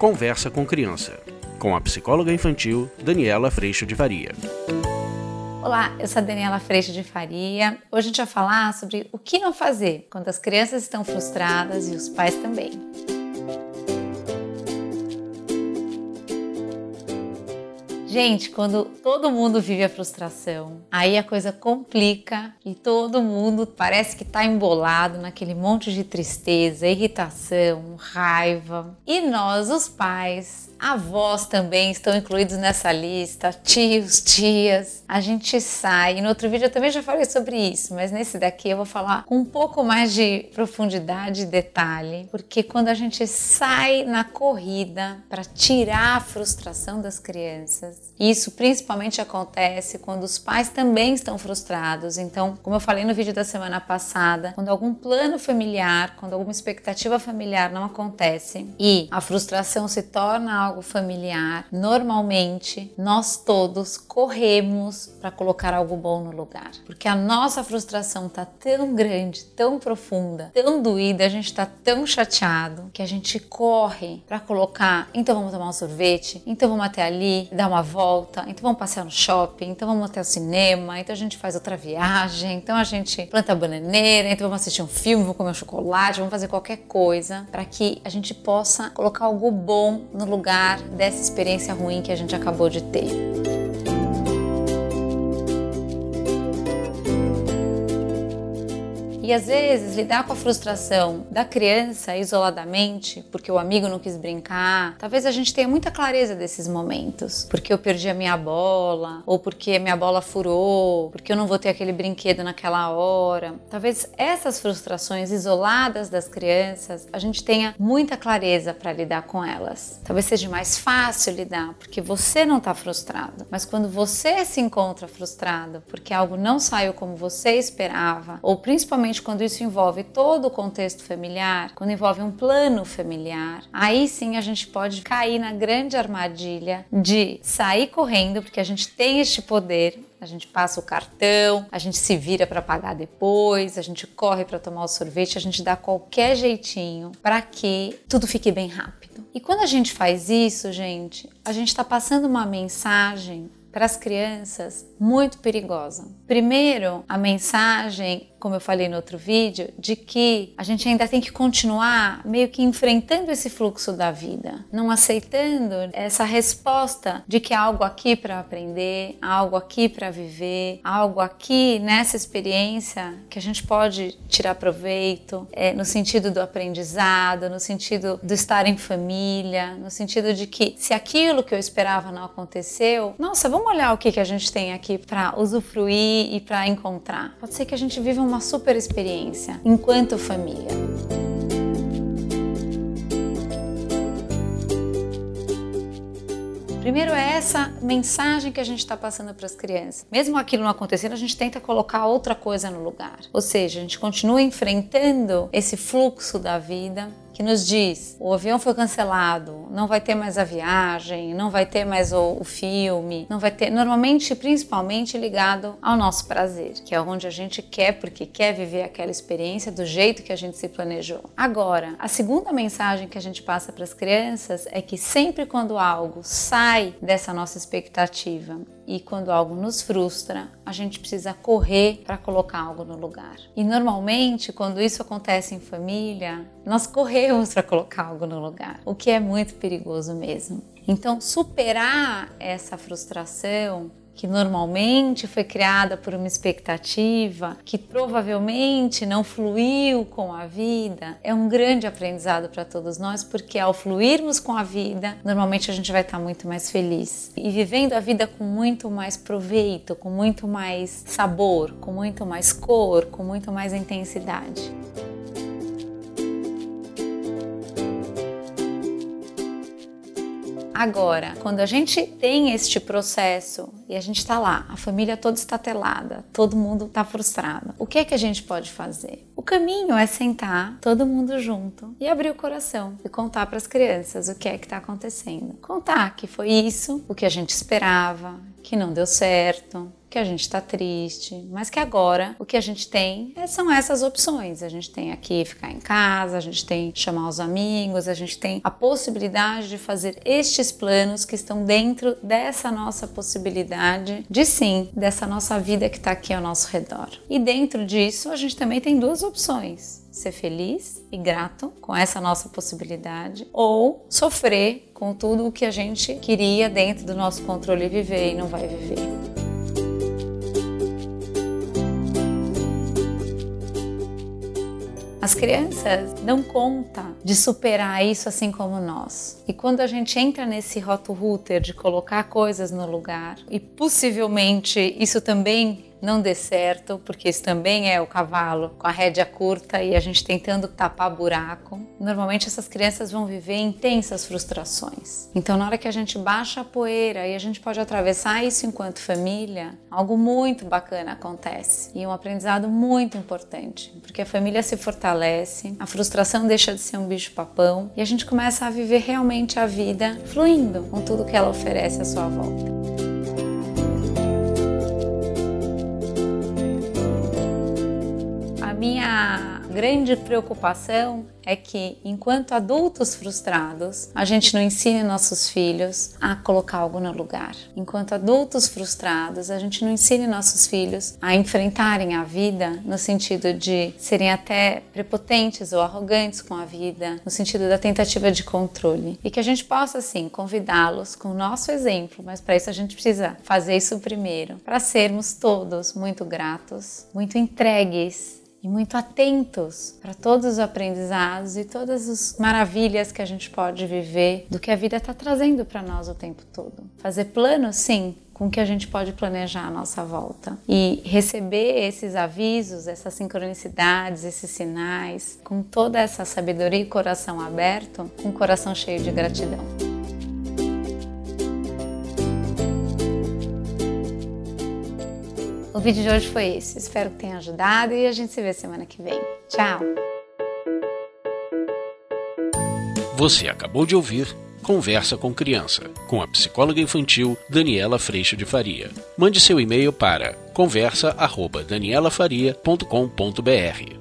Conversa com Criança, com a psicóloga infantil Daniela Freixo de Faria. Olá, eu sou a Daniela Freixo de Faria. Hoje a gente vai falar sobre o que não fazer quando as crianças estão frustradas e os pais também. Gente, quando todo mundo vive a frustração, aí a coisa complica e todo mundo parece que está embolado naquele monte de tristeza, irritação, raiva. E nós, os pais, avós também estão incluídos nessa lista, tios, tias. A gente sai. No outro vídeo eu também já falei sobre isso, mas nesse daqui eu vou falar com um pouco mais de profundidade e detalhe, porque quando a gente sai na corrida para tirar a frustração das crianças, isso principalmente acontece quando os pais também estão frustrados. Então, como eu falei no vídeo da semana passada, quando algum plano familiar, quando alguma expectativa familiar não acontece e a frustração se torna algo algo familiar, normalmente nós todos corremos para colocar algo bom no lugar. Porque a nossa frustração tá tão grande, tão profunda, tão doída, a gente está tão chateado que a gente corre para colocar, então vamos tomar um sorvete, então vamos até ali, dar uma volta, então vamos passear no shopping, então vamos até o cinema, então a gente faz outra viagem, então a gente planta bananeira, então vamos assistir um filme, vamos comer um chocolate, vamos fazer qualquer coisa para que a gente possa colocar algo bom no lugar lugar dessa experiência ruim que a gente acabou de ter. E às vezes lidar com a frustração da criança isoladamente, porque o amigo não quis brincar, talvez a gente tenha muita clareza desses momentos. Porque eu perdi a minha bola, ou porque minha bola furou, porque eu não vou ter aquele brinquedo naquela hora. Talvez essas frustrações isoladas das crianças, a gente tenha muita clareza para lidar com elas. Talvez seja mais fácil lidar, porque você não está frustrado. Mas quando você se encontra frustrado porque algo não saiu como você esperava, ou principalmente quando isso envolve todo o contexto familiar, quando envolve um plano familiar, aí sim a gente pode cair na grande armadilha de sair correndo, porque a gente tem este poder, a gente passa o cartão, a gente se vira para pagar depois, a gente corre para tomar o sorvete, a gente dá qualquer jeitinho para que tudo fique bem rápido. E quando a gente faz isso, gente, a gente está passando uma mensagem para as crianças muito perigosa. Primeiro, a mensagem como eu falei no outro vídeo, de que a gente ainda tem que continuar meio que enfrentando esse fluxo da vida, não aceitando essa resposta de que há algo aqui para aprender, há algo aqui para viver, há algo aqui nessa experiência que a gente pode tirar proveito, é, no sentido do aprendizado, no sentido do estar em família, no sentido de que se aquilo que eu esperava não aconteceu, nossa, vamos olhar o que, que a gente tem aqui para usufruir e para encontrar. Pode ser que a gente viva um uma super experiência enquanto família. Primeiro é essa mensagem que a gente está passando para as crianças. Mesmo aquilo não acontecendo, a gente tenta colocar outra coisa no lugar. Ou seja, a gente continua enfrentando esse fluxo da vida que nos diz: o avião foi cancelado, não vai ter mais a viagem, não vai ter mais o, o filme, não vai ter. Normalmente, principalmente ligado ao nosso prazer, que é onde a gente quer, porque quer viver aquela experiência do jeito que a gente se planejou. Agora, a segunda mensagem que a gente passa para as crianças é que sempre quando algo sai dessa nossa expectativa e quando algo nos frustra, a gente precisa correr para colocar algo no lugar. E normalmente, quando isso acontece em família, nós corremos para colocar algo no lugar, o que é muito perigoso mesmo. Então, superar essa frustração que normalmente foi criada por uma expectativa que provavelmente não fluiu com a vida, é um grande aprendizado para todos nós, porque ao fluirmos com a vida, normalmente a gente vai estar muito mais feliz e vivendo a vida com muito mais proveito, com muito mais sabor, com muito mais cor, com muito mais intensidade. Agora, quando a gente tem este processo e a gente está lá, a família toda está telada, todo mundo está frustrado, o que é que a gente pode fazer? O caminho é sentar todo mundo junto e abrir o coração e contar para as crianças o que é que está acontecendo. Contar que foi isso, o que a gente esperava, que não deu certo, que a gente está triste, mas que agora o que a gente tem é, são essas opções. A gente tem aqui ficar em casa, a gente tem chamar os amigos, a gente tem a possibilidade de fazer estes planos que estão dentro dessa nossa possibilidade de sim, dessa nossa vida que está aqui ao nosso redor. E dentro disso, a gente também tem duas opções ser feliz e grato com essa nossa possibilidade ou sofrer com tudo o que a gente queria dentro do nosso controle viver e não vai viver. As crianças dão conta de superar isso assim como nós. E quando a gente entra nesse roto-router de colocar coisas no lugar, e possivelmente isso também não dê certo, porque isso também é o cavalo com a rédea curta e a gente tentando tapar buraco. Normalmente essas crianças vão viver intensas frustrações. Então, na hora que a gente baixa a poeira e a gente pode atravessar isso enquanto família, algo muito bacana acontece e um aprendizado muito importante, porque a família se fortalece, a frustração deixa de ser um bicho-papão e a gente começa a viver realmente a vida fluindo com tudo que ela oferece à sua volta. Grande preocupação é que, enquanto adultos frustrados, a gente não ensine nossos filhos a colocar algo no lugar. Enquanto adultos frustrados, a gente não ensine nossos filhos a enfrentarem a vida no sentido de serem até prepotentes ou arrogantes com a vida, no sentido da tentativa de controle. E que a gente possa, assim, convidá-los com o nosso exemplo, mas para isso a gente precisa fazer isso primeiro, para sermos todos muito gratos, muito entregues e muito atentos para todos os aprendizados e todas as maravilhas que a gente pode viver do que a vida está trazendo para nós o tempo todo. Fazer planos, sim, com que a gente pode planejar a nossa volta e receber esses avisos, essas sincronicidades, esses sinais, com toda essa sabedoria e coração aberto, o coração cheio de gratidão. O vídeo de hoje foi esse. Espero que tenha ajudado e a gente se vê semana que vem. Tchau! Você acabou de ouvir Conversa com Criança, com a psicóloga infantil Daniela Freixo de Faria. Mande seu e-mail para conversa@danielafaria.com.br.